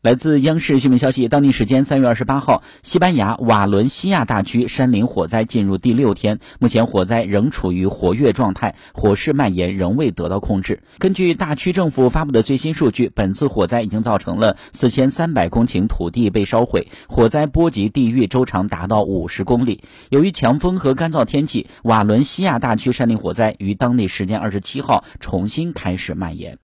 来自央视新闻消息当地时间三月二十八号西班牙瓦伦西亚大区山林火灾进入第六天目前火灾仍处于活跃状态火势蔓延仍未得到控制。根据大区政府发布的最新数据本次火灾已经造成了四千三百公顷土地被烧毁火灾波及地域周长达到五十公里。由于强风和干燥天气瓦伦西亚大区山林火灾于当地时间二十七号重新开始蔓延。